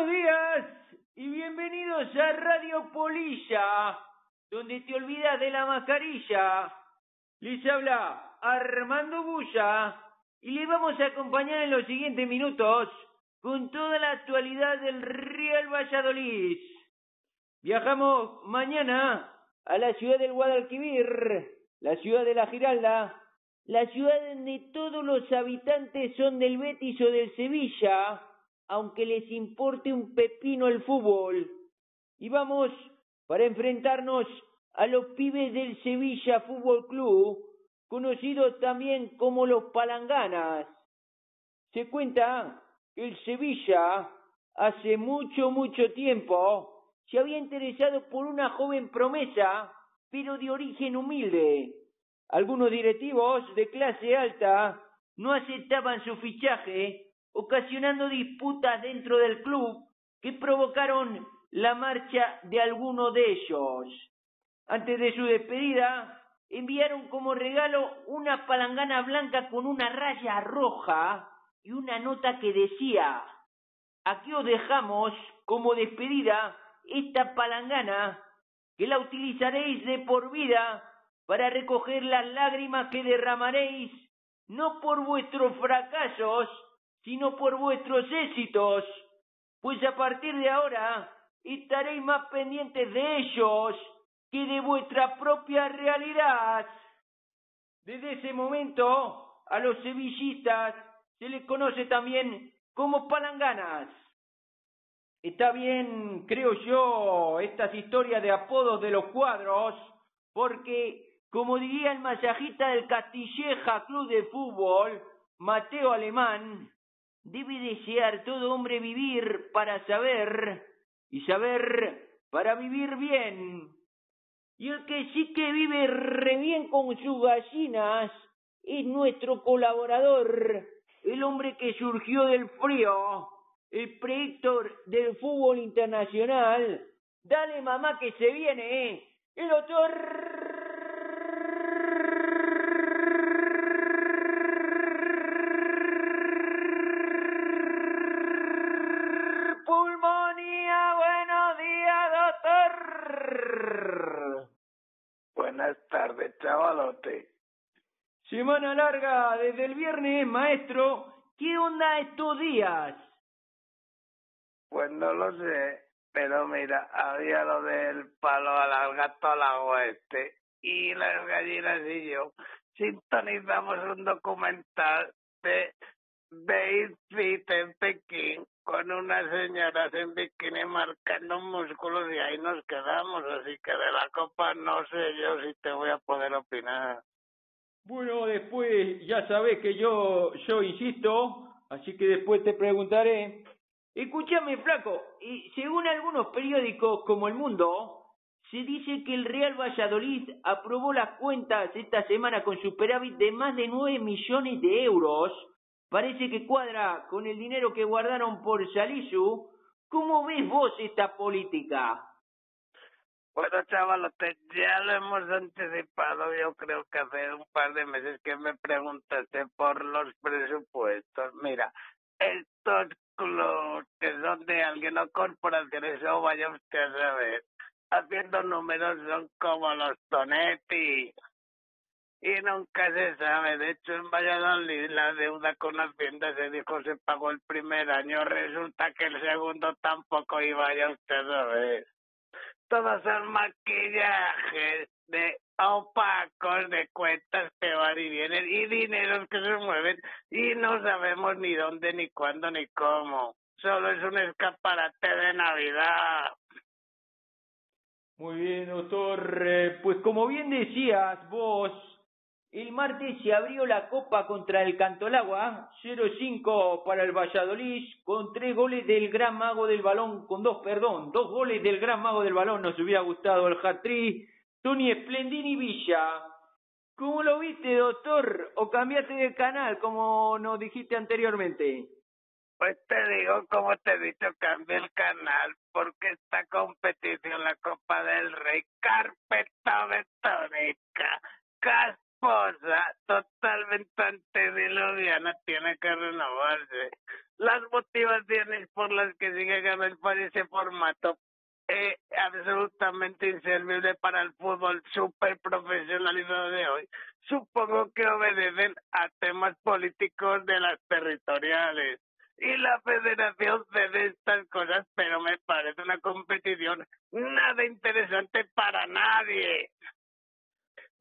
buenos días y bienvenidos a Radio Polilla, donde te olvidas de la mascarilla. Les habla Armando Bulla y les vamos a acompañar en los siguientes minutos con toda la actualidad del Real Valladolid. Viajamos mañana a la ciudad del Guadalquivir, la ciudad de la Giralda, la ciudad donde todos los habitantes son del Betis o del Sevilla, aunque les importe un pepino el fútbol. Y vamos para enfrentarnos a los pibes del Sevilla Fútbol Club, conocidos también como los Palanganas. Se cuenta que el Sevilla hace mucho, mucho tiempo se había interesado por una joven promesa, pero de origen humilde. Algunos directivos de clase alta no aceptaban su fichaje, ocasionando disputas dentro del club que provocaron la marcha de alguno de ellos. Antes de su despedida, enviaron como regalo una palangana blanca con una raya roja y una nota que decía Aquí os dejamos como despedida esta palangana que la utilizaréis de por vida para recoger las lágrimas que derramaréis, no por vuestros fracasos, sino por vuestros éxitos, pues a partir de ahora estaréis más pendientes de ellos que de vuestra propia realidad. Desde ese momento, a los sevillistas se les conoce también como palanganas. Está bien, creo yo, estas historias de apodos de los cuadros, porque como diría el masajista del Castilleja Club de Fútbol, Mateo Alemán, debe desear todo hombre vivir para saber y saber para vivir bien. Y el que sí que vive re bien con sus gallinas es nuestro colaborador, el hombre que surgió del frío, el proyecto del fútbol internacional. Dale mamá que se viene, ¿eh? El doctor Semana larga desde el viernes, maestro. ¿Qué onda estos días? Pues no lo sé, pero mira, había lo del palo al gato al este. Y las gallinas y yo sintonizamos un documental de Base Fit en Pekín con unas señoras en bikini marcando músculos y ahí nos quedamos. Así que de la copa no sé yo si te voy a poder opinar. Bueno, después ya sabes que yo, yo insisto, así que después te preguntaré. Escúchame, flaco, según algunos periódicos como El Mundo, se dice que el Real Valladolid aprobó las cuentas esta semana con superávit de más de 9 millones de euros parece que cuadra con el dinero que guardaron por Salisu. ¿Cómo ves vos esta política? Bueno, chavalote, ya lo hemos anticipado, yo creo que hace un par de meses que me preguntaste por los presupuestos. Mira, estos clubes que son de alguien o corporaciones, o vaya usted a saber, haciendo números son como los Tonetti, y nunca se sabe. De hecho, en Valladolid la deuda con Hacienda se dijo se pagó el primer año. Resulta que el segundo tampoco iba ya usted a ver. Todos son maquillajes de opacos de cuentas que van y vienen y dineros que se mueven y no sabemos ni dónde, ni cuándo, ni cómo. Solo es un escaparate de Navidad. Muy bien, doctor. Eh, pues como bien decías vos, el martes se abrió la copa contra el Cantolagua, 0-5 para el Valladolid, con tres goles del gran mago del balón, con dos, perdón, dos goles del gran mago del balón, nos hubiera gustado el hat-trick, Tony Splendini Villa. ¿Cómo lo viste, doctor? ¿O cambiaste de canal, como nos dijiste anteriormente? Pues te digo, como te he dicho, cambié el canal, porque esta competición, la Copa del Rey, carpeta betónica, esposa totalmente antediluviana tiene que renovarse. las motivaciones por las que sigue ganando ese formato es absolutamente inservible para el fútbol súper profesionalizado de hoy. Supongo que obedecen a temas políticos de las territoriales. Y la federación cede estas cosas, pero me parece una competición nada interesante para nadie.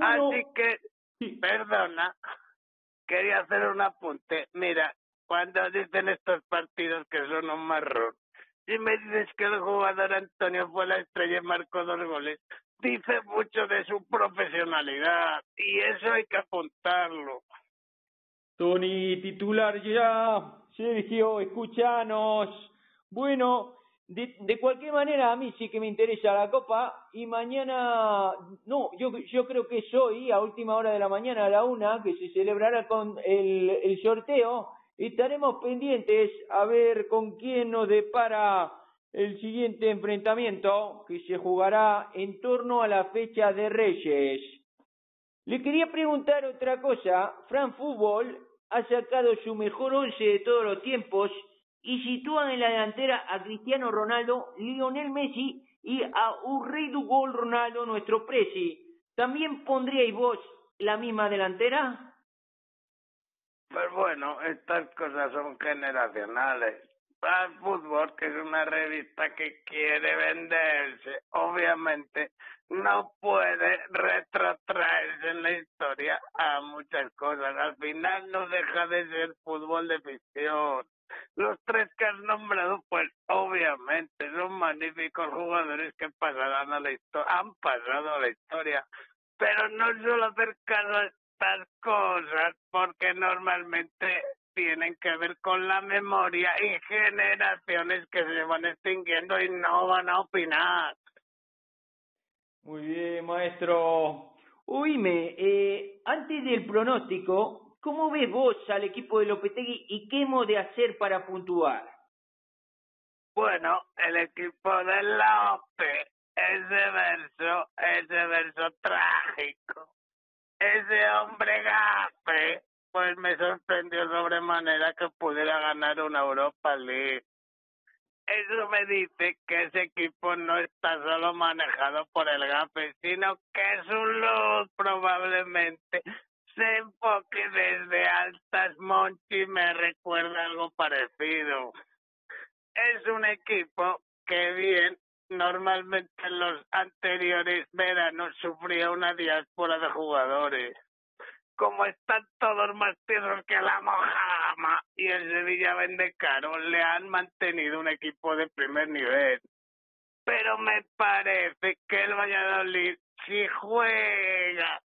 Así que, perdona, quería hacer un apunte. Mira, cuando dicen estos partidos que son un marrón, si me dices que el jugador Antonio fue la estrella y marcó dos goles, dice mucho de su profesionalidad y eso hay que apuntarlo. Tony, titular ya. Sergio, escúchanos. Bueno, de, de cualquier manera a mí sí que me interesa la copa y mañana, no, yo, yo creo que es hoy, a última hora de la mañana, a la una, que se celebrará con el, el sorteo estaremos pendientes a ver con quién nos depara el siguiente enfrentamiento que se jugará en torno a la fecha de Reyes. Le quería preguntar otra cosa. Fran Fútbol ha sacado su mejor once de todos los tiempos y sitúa en la delantera a Cristiano Ronaldo, Lionel Messi y a Urreidu Gol Ronaldo, nuestro presi. ¿También pondríais vos la misma delantera? Pues bueno, estas cosas son generacionales. Al fútbol, que es una revista que quiere venderse, obviamente no puede retrotraerse en la historia a muchas cosas. Al final no deja de ser fútbol de ficción. Los tres que has nombrado, pues obviamente son magníficos jugadores que pasarán a la historia, han pasado a la historia. Pero no solo hacer caso cosas porque normalmente tienen que ver con la memoria y generaciones que se van extinguiendo y no van a opinar. Muy bien, maestro. Oíme, eh, antes del pronóstico, ¿cómo ves vos al equipo de Lopetegui y qué hemos de hacer para puntuar? Bueno, el equipo de Lope, ese verso, ese verso trágico ese hombre gafe, pues me sorprendió sobremanera que pudiera ganar una Europa League. Eso me dice que ese equipo no está solo manejado por el gafe, sino que su luz probablemente se enfoque desde altas Monchi me recuerda algo parecido. Es un equipo que bien normalmente en los anteriores veranos sufría una diáspora de jugadores. Como están todos más tiernos que la mojama y el Sevilla vende caro, le han mantenido un equipo de primer nivel. Pero me parece que el Valladolid, si juega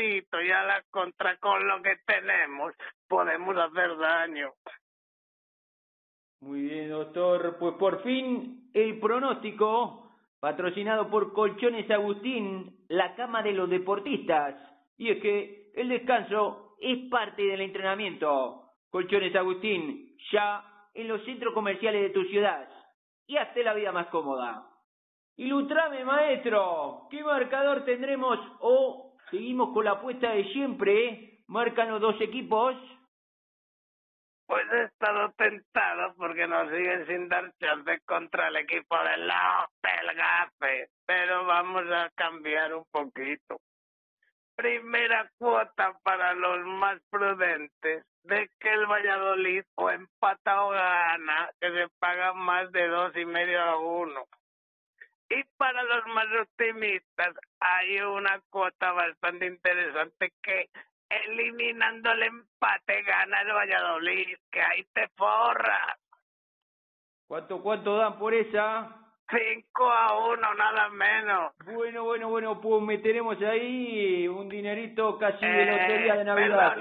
juntito y a la contra con lo que tenemos, podemos hacer daño. Muy bien, doctor. Pues por fin el pronóstico, patrocinado por Colchones Agustín, la cama de los deportistas. Y es que el descanso es parte del entrenamiento. Colchones Agustín, ya en los centros comerciales de tu ciudad. Y hazte la vida más cómoda. Ilustrame, maestro. ¿Qué marcador tendremos o seguimos con la apuesta de siempre? Marcan los dos equipos. Pues he estado tentado porque nos siguen sin dar chance contra el equipo de la Pelgafe, pero vamos a cambiar un poquito. Primera cuota para los más prudentes de que el Valladolid o empata o gana, que se paga más de dos y medio a uno. Y para los más optimistas hay una cuota bastante interesante que eliminando el empate gana el Valladolid, que ahí te forra. ¿Cuánto, cuánto dan por esa? Cinco a uno, nada menos. Bueno, bueno, bueno, pues meteremos ahí un dinerito casi de lotería de eh, Navidad.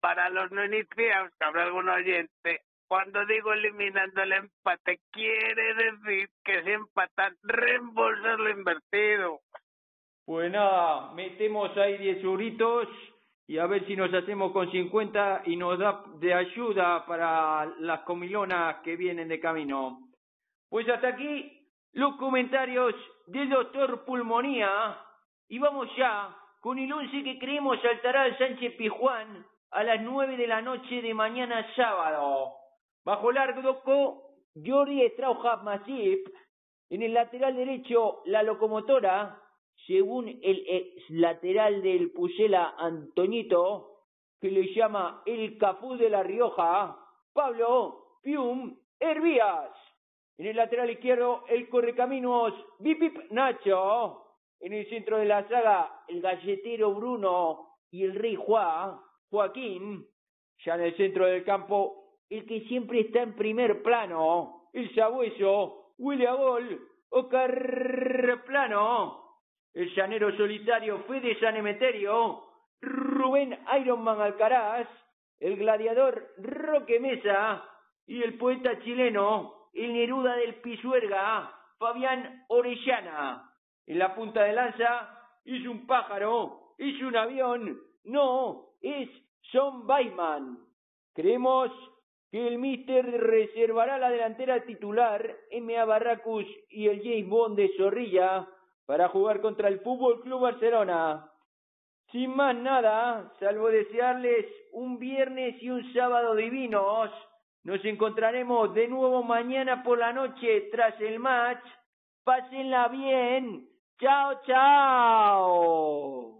para los no iniciados, que habrá algún oyente, cuando digo eliminando el empate, quiere decir que si empatan, reembolsar lo invertido. Pues nada, metemos ahí diez euritos y a ver si nos hacemos con 50 y nos da de ayuda para las comilonas que vienen de camino. Pues hasta aquí los comentarios del doctor Pulmonía y vamos ya con el once que creemos saltará al Sánchez Pijuán a las nueve de la noche de mañana sábado. Bajo largo, Jordi Strauja Masip. En el lateral derecho, la locomotora, según el ex lateral del Pusela Antoñito, que le llama el Cafú de la Rioja, Pablo Pium Hervías. En el lateral izquierdo, el correcaminos Bipip Nacho. En el centro de la saga, el galletero Bruno y el rey Joaquín. Ya en el centro del campo, el que siempre está en primer plano, el sabueso, William Gol o Carplano. El llanero solitario Fede San Emeterio, Rubén Ironman Alcaraz, el gladiador Roque Mesa y el poeta chileno, el Neruda del Pisuerga, Fabián Orellana. En la punta de lanza es un pájaro, es un avión, no, es John Bayman. Creemos el Mister reservará la delantera titular M.A. Barracus y el James Bond de Zorrilla para jugar contra el Fútbol Club Barcelona. Sin más nada, salvo desearles un viernes y un sábado divinos, nos encontraremos de nuevo mañana por la noche tras el match. Pásenla bien. Chao, chao.